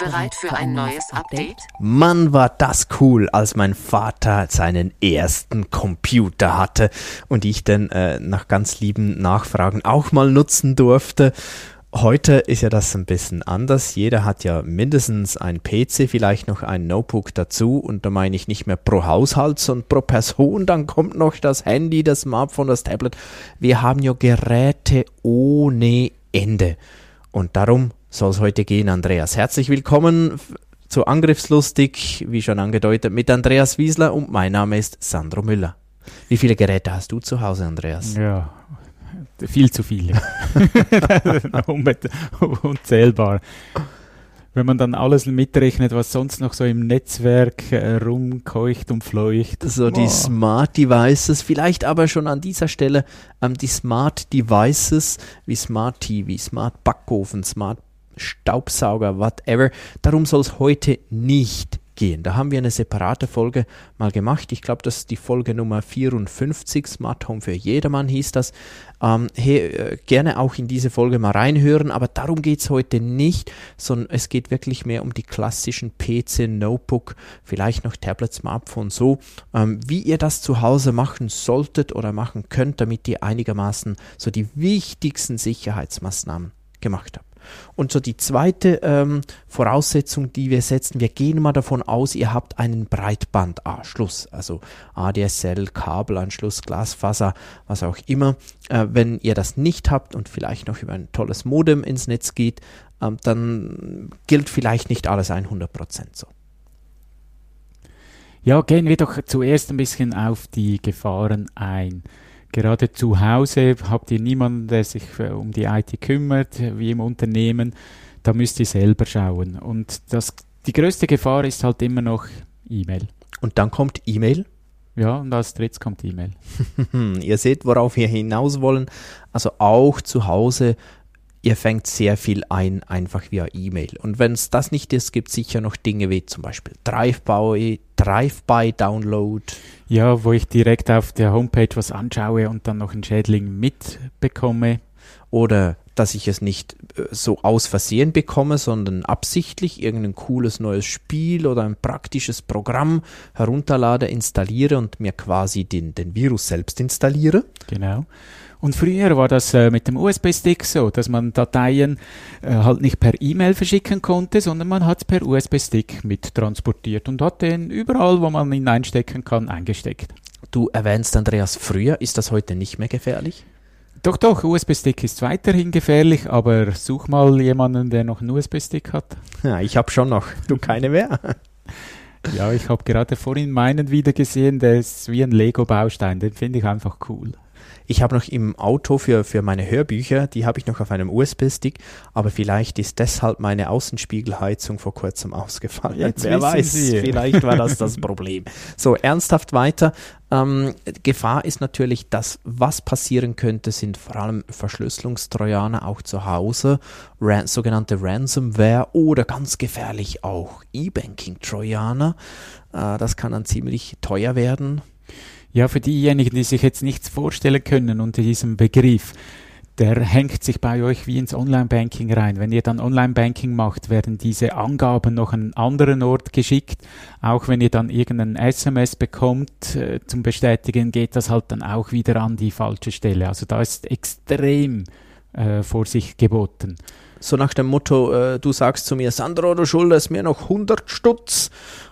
Bereit für ein neues Update? Mann, war das cool, als mein Vater seinen ersten Computer hatte und ich dann äh, nach ganz lieben Nachfragen auch mal nutzen durfte. Heute ist ja das ein bisschen anders. Jeder hat ja mindestens ein PC, vielleicht noch ein Notebook dazu. Und da meine ich nicht mehr pro Haushalt, sondern pro Person. Dann kommt noch das Handy, das Smartphone, das Tablet. Wir haben ja Geräte ohne Ende. Und darum soll es heute gehen, Andreas. Herzlich willkommen zu Angriffslustig, wie schon angedeutet, mit Andreas Wiesler und mein Name ist Sandro Müller. Wie viele Geräte hast du zu Hause, Andreas? Ja, viel zu viele. Unzählbar. Wenn man dann alles mitrechnet, was sonst noch so im Netzwerk äh, rumkeucht und fleucht. So oh. die Smart Devices, vielleicht aber schon an dieser Stelle ähm, die Smart Devices wie Smart TV, Smart Backofen, Smart Staubsauger, whatever. Darum soll es heute nicht gehen. Da haben wir eine separate Folge mal gemacht. Ich glaube, das ist die Folge Nummer 54, Smart Home für jedermann hieß das. Ähm, hey, äh, gerne auch in diese Folge mal reinhören, aber darum geht es heute nicht, sondern es geht wirklich mehr um die klassischen PC, Notebook, vielleicht noch Tablet, Smartphone, so, ähm, wie ihr das zu Hause machen solltet oder machen könnt, damit ihr einigermaßen so die wichtigsten Sicherheitsmaßnahmen gemacht habt. Und so die zweite ähm, Voraussetzung, die wir setzen, wir gehen mal davon aus, ihr habt einen Breitbandanschluss, also ADSL, Kabelanschluss, Glasfaser, was auch immer. Äh, wenn ihr das nicht habt und vielleicht noch über ein tolles Modem ins Netz geht, ähm, dann gilt vielleicht nicht alles 100% so. Ja, gehen wir doch zuerst ein bisschen auf die Gefahren ein. Gerade zu Hause habt ihr niemanden, der sich äh, um die IT kümmert, wie im Unternehmen. Da müsst ihr selber schauen. Und das, die größte Gefahr ist halt immer noch E-Mail. Und dann kommt E-Mail? Ja, und als drittes kommt E-Mail. ihr seht, worauf wir hinaus wollen. Also auch zu Hause ihr fängt sehr viel ein, einfach via E-Mail. Und wenn es das nicht ist, gibt es sicher noch Dinge wie zum Beispiel Drive-by, Drive-by-Download. Ja, wo ich direkt auf der Homepage was anschaue und dann noch einen Schädling mitbekomme. Oder dass ich es nicht äh, so aus Versehen bekomme, sondern absichtlich irgendein cooles neues Spiel oder ein praktisches Programm herunterlade, installiere und mir quasi den, den Virus selbst installiere. Genau. Und früher war das äh, mit dem USB-Stick so, dass man Dateien äh, halt nicht per E-Mail verschicken konnte, sondern man hat es per USB-Stick mit transportiert und hat den überall, wo man ihn einstecken kann, eingesteckt. Du erwähnst Andreas früher, ist das heute nicht mehr gefährlich? Doch, doch, USB-Stick ist weiterhin gefährlich, aber such mal jemanden, der noch einen USB-Stick hat. Ja, ich habe schon noch, du keine mehr. ja, ich habe gerade vorhin meinen wieder gesehen, der ist wie ein Lego-Baustein, den finde ich einfach cool. Ich habe noch im Auto für, für meine Hörbücher, die habe ich noch auf einem USB-Stick, aber vielleicht ist deshalb meine Außenspiegelheizung vor kurzem ausgefallen. Jetzt Wer weiß, Sie. vielleicht war das das Problem. So, ernsthaft weiter. Ähm, Gefahr ist natürlich, dass was passieren könnte, sind vor allem Verschlüsselungstrojaner auch zu Hause, ran sogenannte Ransomware oder ganz gefährlich auch E-Banking-Trojaner. Äh, das kann dann ziemlich teuer werden. Ja, für diejenigen, die sich jetzt nichts vorstellen können unter diesem Begriff, der hängt sich bei euch wie ins Online-Banking rein. Wenn ihr dann Online-Banking macht, werden diese Angaben noch an einen anderen Ort geschickt. Auch wenn ihr dann irgendein SMS bekommt äh, zum Bestätigen, geht das halt dann auch wieder an die falsche Stelle. Also da ist extrem äh, Vorsicht geboten. So nach dem Motto, äh, du sagst zu mir, Sandro, du schuldest mir noch 100 Stutz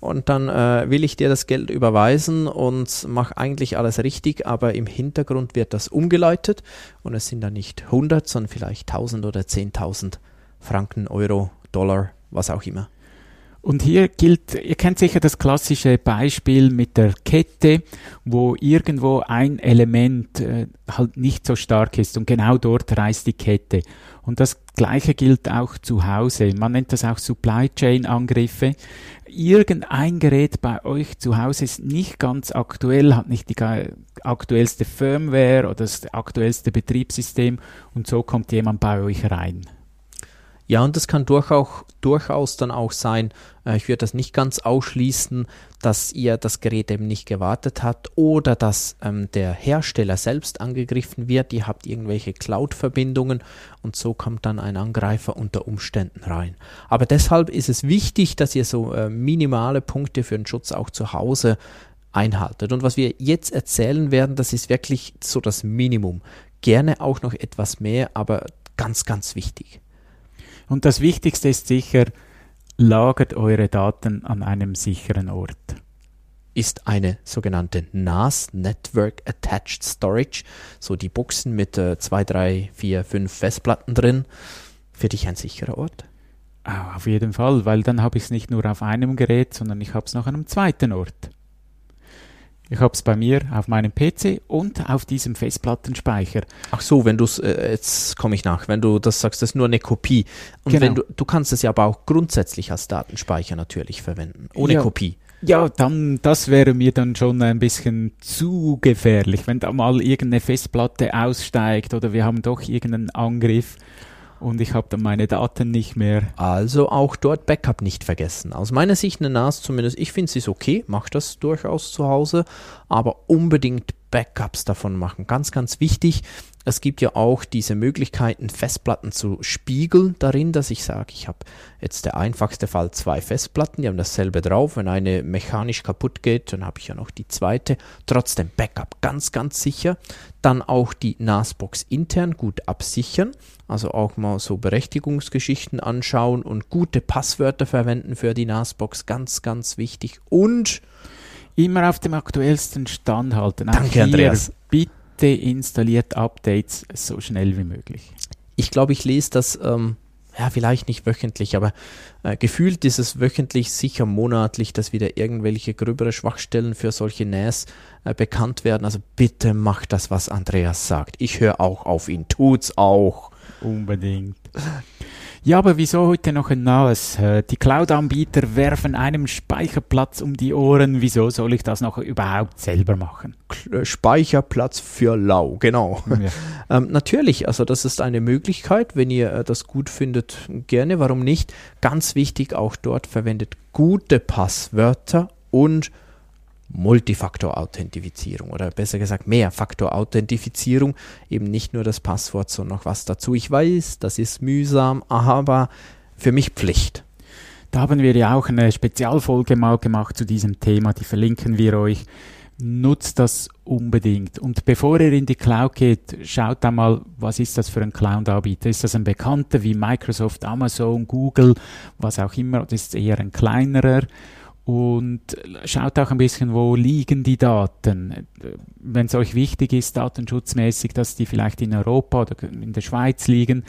und dann äh, will ich dir das Geld überweisen und mache eigentlich alles richtig, aber im Hintergrund wird das umgeleitet und es sind dann nicht 100, sondern vielleicht 1000 oder 10.000 Franken, Euro, Dollar, was auch immer. Und hier gilt, ihr kennt sicher das klassische Beispiel mit der Kette, wo irgendwo ein Element äh, halt nicht so stark ist und genau dort reißt die Kette. Und das Gleiche gilt auch zu Hause. Man nennt das auch Supply Chain Angriffe. Irgendein Gerät bei euch zu Hause ist nicht ganz aktuell, hat nicht die aktuellste Firmware oder das aktuellste Betriebssystem und so kommt jemand bei euch rein. Ja, und das kann durchaus, durchaus dann auch sein, äh, ich würde das nicht ganz ausschließen, dass ihr das Gerät eben nicht gewartet habt oder dass ähm, der Hersteller selbst angegriffen wird. Ihr habt irgendwelche Cloud-Verbindungen und so kommt dann ein Angreifer unter Umständen rein. Aber deshalb ist es wichtig, dass ihr so äh, minimale Punkte für den Schutz auch zu Hause einhaltet. Und was wir jetzt erzählen werden, das ist wirklich so das Minimum. Gerne auch noch etwas mehr, aber ganz, ganz wichtig. Und das Wichtigste ist sicher, lagert eure Daten an einem sicheren Ort. Ist eine sogenannte NAS, Network Attached Storage, so die Buchsen mit äh, zwei, drei, vier, fünf Festplatten drin, für dich ein sicherer Ort? Oh, auf jeden Fall, weil dann habe ich es nicht nur auf einem Gerät, sondern ich habe es noch an einem zweiten Ort. Ich habe es bei mir auf meinem PC und auf diesem Festplattenspeicher. Ach so, wenn du es, äh, jetzt komme ich nach, wenn du das sagst, das ist nur eine Kopie. Und genau. wenn du, du kannst es ja aber auch grundsätzlich als Datenspeicher natürlich verwenden, ohne ja. Kopie. Ja, dann, das wäre mir dann schon ein bisschen zu gefährlich, wenn da mal irgendeine Festplatte aussteigt oder wir haben doch irgendeinen Angriff und ich habe dann meine Daten nicht mehr. Also auch dort Backup nicht vergessen. Aus meiner Sicht eine NAS zumindest, ich finde es okay, macht das durchaus zu Hause, aber unbedingt Backups davon machen. Ganz, ganz wichtig. Es gibt ja auch diese Möglichkeiten, Festplatten zu spiegeln darin, dass ich sage, ich habe jetzt der einfachste Fall zwei Festplatten, die haben dasselbe drauf. Wenn eine mechanisch kaputt geht, dann habe ich ja noch die zweite. Trotzdem Backup ganz, ganz sicher. Dann auch die NAS-Box intern gut absichern. Also auch mal so Berechtigungsgeschichten anschauen und gute Passwörter verwenden für die NAS-Box. Ganz, ganz wichtig. Und immer auf dem aktuellsten Stand halten. Auch Danke, Andreas. Bitte installiert Updates so schnell wie möglich. Ich glaube, ich lese das, ähm, ja, vielleicht nicht wöchentlich, aber äh, gefühlt ist es wöchentlich, sicher monatlich, dass wieder irgendwelche gröbere Schwachstellen für solche NAS äh, bekannt werden. Also bitte macht das, was Andreas sagt. Ich höre auch auf ihn. Tut's auch. Unbedingt. Ja, aber wieso heute noch ein NAS? Äh, die Cloud-Anbieter werfen einem Speicherplatz um die Ohren. Wieso soll ich das noch überhaupt selber machen? Äh, Speicherplatz für lau, genau. Ja. ähm, natürlich, also das ist eine Möglichkeit. Wenn ihr äh, das gut findet, gerne. Warum nicht? Ganz wichtig, auch dort verwendet gute Passwörter und Multifaktor-Authentifizierung oder besser gesagt Mehrfaktor-Authentifizierung, eben nicht nur das Passwort, sondern noch was dazu. Ich weiß, das ist mühsam, aber für mich Pflicht. Da haben wir ja auch eine Spezialfolge mal gemacht zu diesem Thema, die verlinken wir euch. Nutzt das unbedingt. Und bevor ihr in die Cloud geht, schaut da mal, was ist das für ein Cloud-Anbieter? Ist das ein bekannter wie Microsoft, Amazon, Google, was auch immer? Das ist eher ein kleinerer und schaut auch ein bisschen, wo liegen die Daten. Wenn es euch wichtig ist, datenschutzmäßig, dass die vielleicht in Europa oder in der Schweiz liegen,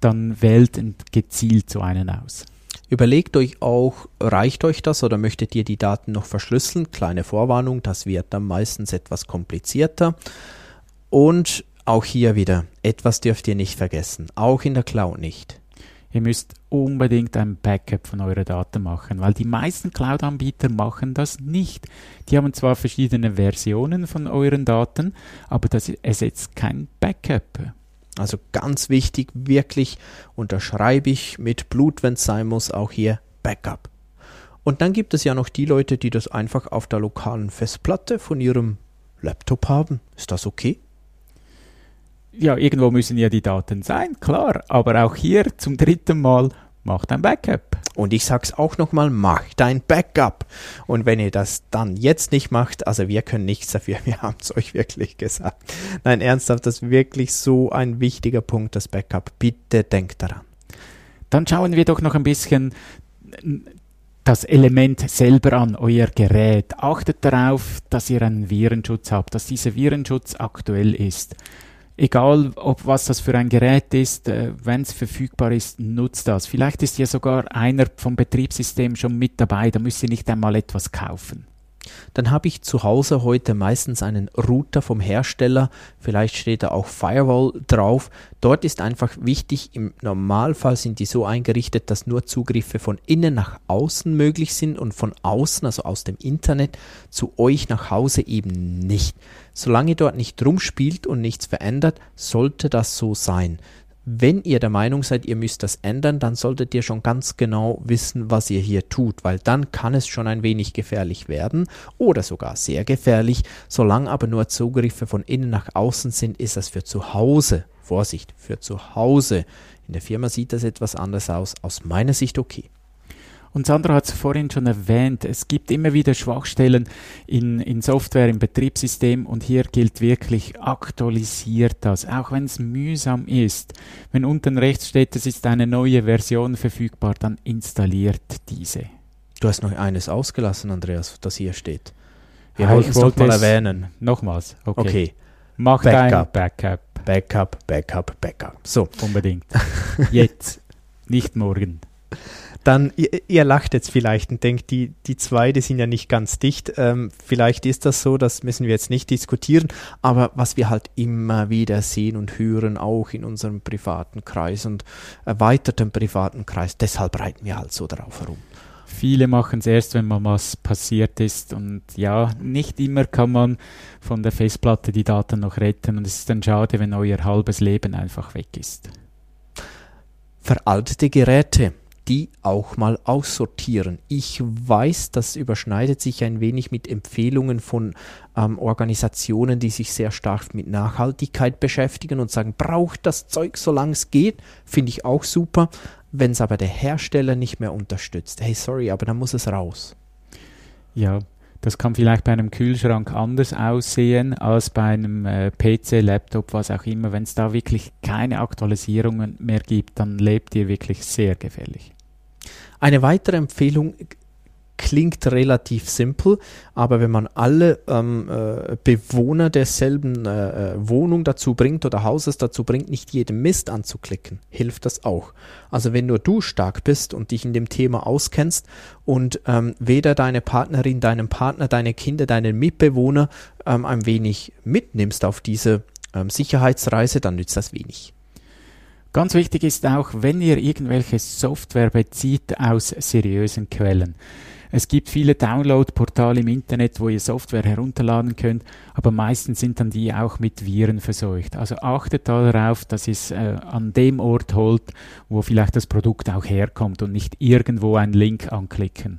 dann wählt gezielt so einen aus. Überlegt euch auch, reicht euch das oder möchtet ihr die Daten noch verschlüsseln? Kleine Vorwarnung, das wird dann meistens etwas komplizierter. Und auch hier wieder, etwas dürft ihr nicht vergessen, auch in der Cloud nicht. Ihr müsst unbedingt ein Backup von euren Daten machen, weil die meisten Cloud-Anbieter machen das nicht. Die haben zwar verschiedene Versionen von euren Daten, aber das ersetzt kein Backup. Also ganz wichtig, wirklich unterschreibe ich mit Blut, wenn es sein muss, auch hier Backup. Und dann gibt es ja noch die Leute, die das einfach auf der lokalen Festplatte von ihrem Laptop haben. Ist das okay? Ja, irgendwo müssen ja die Daten sein, klar. Aber auch hier zum dritten Mal macht ein Backup. Und ich sag's auch nochmal, macht ein Backup. Und wenn ihr das dann jetzt nicht macht, also wir können nichts dafür, wir haben es euch wirklich gesagt. Nein, ernsthaft, das ist wirklich so ein wichtiger Punkt, das Backup. Bitte denkt daran. Dann schauen wir doch noch ein bisschen das Element selber an, euer Gerät. Achtet darauf, dass ihr einen Virenschutz habt, dass dieser Virenschutz aktuell ist egal ob was das für ein Gerät ist, äh, wenn es verfügbar ist, nutzt das. Vielleicht ist ja sogar einer vom Betriebssystem schon mit dabei, da müsst ihr nicht einmal etwas kaufen dann habe ich zu Hause heute meistens einen Router vom Hersteller, vielleicht steht da auch Firewall drauf. Dort ist einfach wichtig, im Normalfall sind die so eingerichtet, dass nur Zugriffe von innen nach außen möglich sind und von außen, also aus dem Internet, zu euch nach Hause eben nicht. Solange ihr dort nicht rumspielt und nichts verändert, sollte das so sein. Wenn ihr der Meinung seid, ihr müsst das ändern, dann solltet ihr schon ganz genau wissen, was ihr hier tut, weil dann kann es schon ein wenig gefährlich werden oder sogar sehr gefährlich. Solange aber nur Zugriffe von innen nach außen sind, ist das für zu Hause, Vorsicht, für zu Hause. In der Firma sieht das etwas anders aus, aus meiner Sicht okay. Und Sandra hat es vorhin schon erwähnt, es gibt immer wieder Schwachstellen in, in Software, im Betriebssystem und hier gilt wirklich, aktualisiert das, auch wenn es mühsam ist. Wenn unten rechts steht, es ist eine neue Version verfügbar, dann installiert diese. Du hast noch eines ausgelassen, Andreas, das hier steht. Wir ah, wollten es noch mal erwähnen. Nochmals, okay. okay. Mach Backup. dein Backup. Backup, Backup, Backup. So. Unbedingt. Jetzt, nicht morgen dann, ihr, ihr, lacht jetzt vielleicht und denkt, die, die zwei, die sind ja nicht ganz dicht. Ähm, vielleicht ist das so, das müssen wir jetzt nicht diskutieren. Aber was wir halt immer wieder sehen und hören, auch in unserem privaten Kreis und erweiterten privaten Kreis, deshalb reiten wir halt so darauf herum. Viele machen es erst, wenn mal was passiert ist. Und ja, nicht immer kann man von der Festplatte die Daten noch retten. Und es ist dann schade, wenn euer halbes Leben einfach weg ist. Veraltete Geräte die auch mal aussortieren. Ich weiß, das überschneidet sich ein wenig mit Empfehlungen von ähm, Organisationen, die sich sehr stark mit Nachhaltigkeit beschäftigen und sagen, braucht das Zeug, solange es geht, finde ich auch super. Wenn es aber der Hersteller nicht mehr unterstützt, hey, sorry, aber dann muss es raus. Ja, das kann vielleicht bei einem Kühlschrank anders aussehen als bei einem äh, PC, Laptop, was auch immer. Wenn es da wirklich keine Aktualisierungen mehr gibt, dann lebt ihr wirklich sehr gefährlich. Eine weitere Empfehlung klingt relativ simpel, aber wenn man alle ähm, äh, Bewohner derselben äh, äh, Wohnung dazu bringt oder Hauses dazu bringt, nicht jeden Mist anzuklicken, hilft das auch. Also wenn nur du stark bist und dich in dem Thema auskennst und ähm, weder deine Partnerin, deinen Partner, deine Kinder, deinen Mitbewohner ähm, ein wenig mitnimmst auf diese ähm, Sicherheitsreise, dann nützt das wenig. Ganz wichtig ist auch, wenn ihr irgendwelche Software bezieht aus seriösen Quellen. Es gibt viele Download-Portale im Internet, wo ihr Software herunterladen könnt, aber meistens sind dann die auch mit Viren verseucht. Also achtet darauf, dass ihr es äh, an dem Ort holt, wo vielleicht das Produkt auch herkommt und nicht irgendwo einen Link anklicken.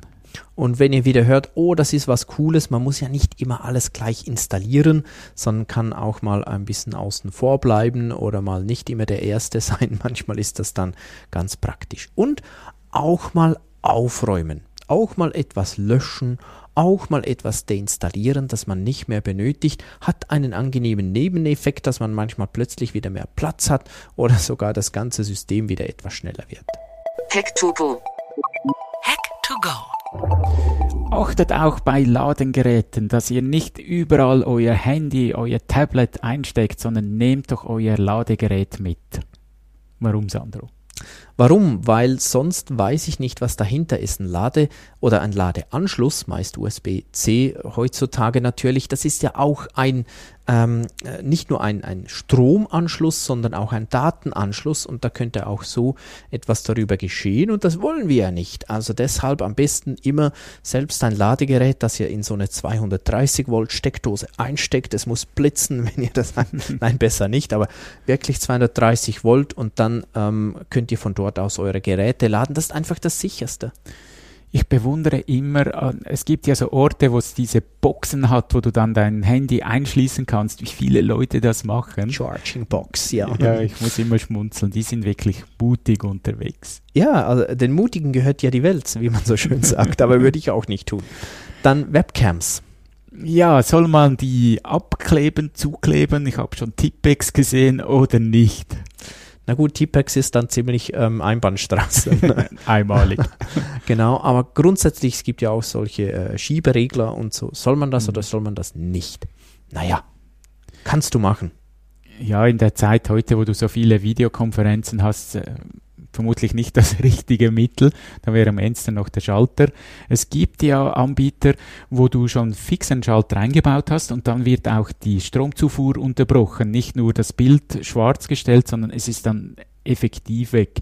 Und wenn ihr wieder hört, oh, das ist was Cooles, man muss ja nicht immer alles gleich installieren, sondern kann auch mal ein bisschen außen vor bleiben oder mal nicht immer der Erste sein. Manchmal ist das dann ganz praktisch. Und auch mal aufräumen, auch mal etwas löschen, auch mal etwas deinstallieren, das man nicht mehr benötigt, hat einen angenehmen Nebeneffekt, dass man manchmal plötzlich wieder mehr Platz hat oder sogar das ganze System wieder etwas schneller wird. Hack to go. Hack to go. Achtet auch bei Ladengeräten, dass ihr nicht überall euer Handy, euer Tablet einsteckt, sondern nehmt doch euer Ladegerät mit. Warum, Sandro? Warum? Weil sonst weiß ich nicht, was dahinter ist. Ein Lade- oder ein Ladeanschluss, meist USB-C heutzutage natürlich, das ist ja auch ein ähm, äh, nicht nur ein, ein Stromanschluss, sondern auch ein Datenanschluss und da könnte auch so etwas darüber geschehen und das wollen wir ja nicht. Also deshalb am besten immer selbst ein Ladegerät, das ihr in so eine 230 Volt Steckdose einsteckt. Es muss blitzen, wenn ihr das, nein, besser nicht, aber wirklich 230 Volt und dann ähm, könnt ihr von dort aus eure Geräte laden. Das ist einfach das sicherste ich bewundere immer, äh, es gibt ja so Orte, wo es diese Boxen hat, wo du dann dein Handy einschließen kannst, wie viele Leute das machen. Charging Box, ja. Ja, ich muss immer schmunzeln, die sind wirklich mutig unterwegs. Ja, also den Mutigen gehört ja die Welt, wie man so schön sagt, aber würde ich auch nicht tun. Dann Webcams. Ja, soll man die abkleben, zukleben? Ich habe schon Tippex gesehen oder nicht? Na gut, T-Pex ist dann ziemlich ähm, Einbahnstraße. Einmalig. genau, aber grundsätzlich es gibt ja auch solche äh, Schieberegler und so. Soll man das mhm. oder soll man das nicht? Naja, kannst du machen. ja, in der Zeit heute, wo du so viele Videokonferenzen hast, äh, vermutlich nicht das richtige Mittel. Da wäre am Ende noch der Schalter. Es gibt ja Anbieter, wo du schon fix einen Schalter eingebaut hast und dann wird auch die Stromzufuhr unterbrochen. Nicht nur das Bild schwarz gestellt, sondern es ist dann effektiv weg.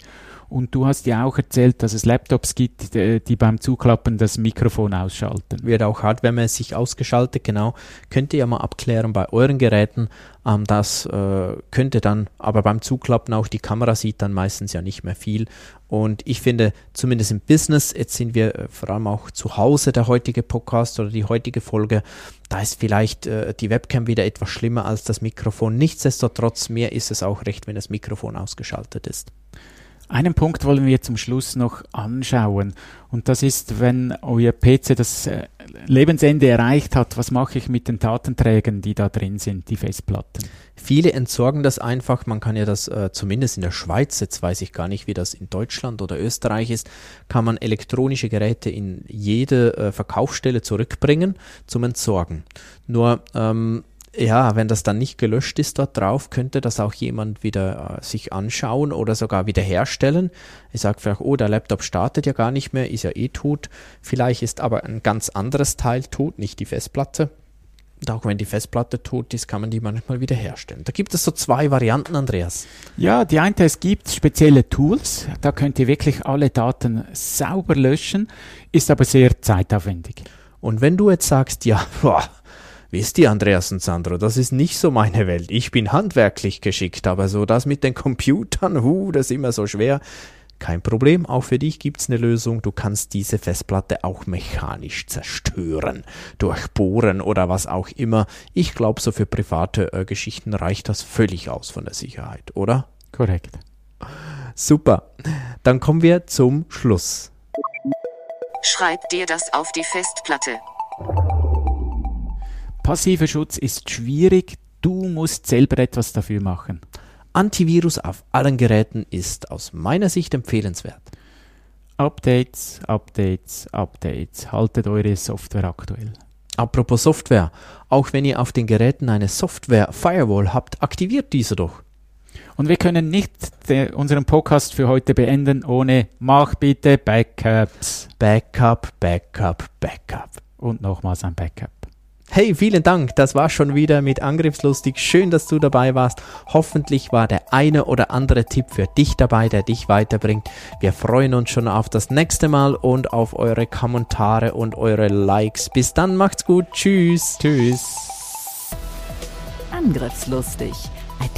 Und du hast ja auch erzählt, dass es Laptops gibt, die beim Zuklappen das Mikrofon ausschalten. Wird auch hardwaremäßig ausgeschaltet, genau. Könnt ihr ja mal abklären bei euren Geräten. Ähm, das äh, könnte dann, aber beim Zuklappen auch die Kamera sieht dann meistens ja nicht mehr viel. Und ich finde, zumindest im Business, jetzt sind wir äh, vor allem auch zu Hause, der heutige Podcast oder die heutige Folge, da ist vielleicht äh, die Webcam wieder etwas schlimmer als das Mikrofon. Nichtsdestotrotz, mir ist es auch recht, wenn das Mikrofon ausgeschaltet ist. Einen Punkt wollen wir zum Schluss noch anschauen. Und das ist, wenn euer PC das äh, Lebensende erreicht hat, was mache ich mit den Datenträgern, die da drin sind, die Festplatten? Viele entsorgen das einfach. Man kann ja das äh, zumindest in der Schweiz, jetzt weiß ich gar nicht, wie das in Deutschland oder Österreich ist, kann man elektronische Geräte in jede äh, Verkaufsstelle zurückbringen zum Entsorgen. Nur ähm, ja, wenn das dann nicht gelöscht ist dort drauf, könnte das auch jemand wieder äh, sich anschauen oder sogar wiederherstellen. Ich sage vielleicht, oh, der Laptop startet ja gar nicht mehr, ist ja eh tot. Vielleicht ist aber ein ganz anderes Teil tot, nicht die Festplatte. Und auch wenn die Festplatte tot ist, kann man die manchmal wiederherstellen. Da gibt es so zwei Varianten, Andreas. Ja, die eine, es gibt spezielle Tools, da könnt ihr wirklich alle Daten sauber löschen, ist aber sehr zeitaufwendig. Und wenn du jetzt sagst, ja, boah, Wisst ihr, Andreas und Sandro, das ist nicht so meine Welt. Ich bin handwerklich geschickt, aber so das mit den Computern, hu, das ist immer so schwer. Kein Problem, auch für dich gibt's eine Lösung. Du kannst diese Festplatte auch mechanisch zerstören, durchbohren oder was auch immer. Ich glaube, so für private äh, Geschichten reicht das völlig aus von der Sicherheit, oder? Korrekt. Super. Dann kommen wir zum Schluss. Schreib dir das auf die Festplatte. Passiver Schutz ist schwierig, du musst selber etwas dafür machen. Antivirus auf allen Geräten ist aus meiner Sicht empfehlenswert. Updates, Updates, Updates. Haltet eure Software aktuell. Apropos Software, auch wenn ihr auf den Geräten eine Software Firewall habt, aktiviert diese doch. Und wir können nicht unseren Podcast für heute beenden ohne Mach bitte Backups. Backup, Backup, Backup. Und nochmals ein Backup. Hey, vielen Dank. Das war schon wieder mit Angriffslustig. Schön, dass du dabei warst. Hoffentlich war der eine oder andere Tipp für dich dabei, der dich weiterbringt. Wir freuen uns schon auf das nächste Mal und auf eure Kommentare und eure Likes. Bis dann, macht's gut. Tschüss. Tschüss. Angriffslustig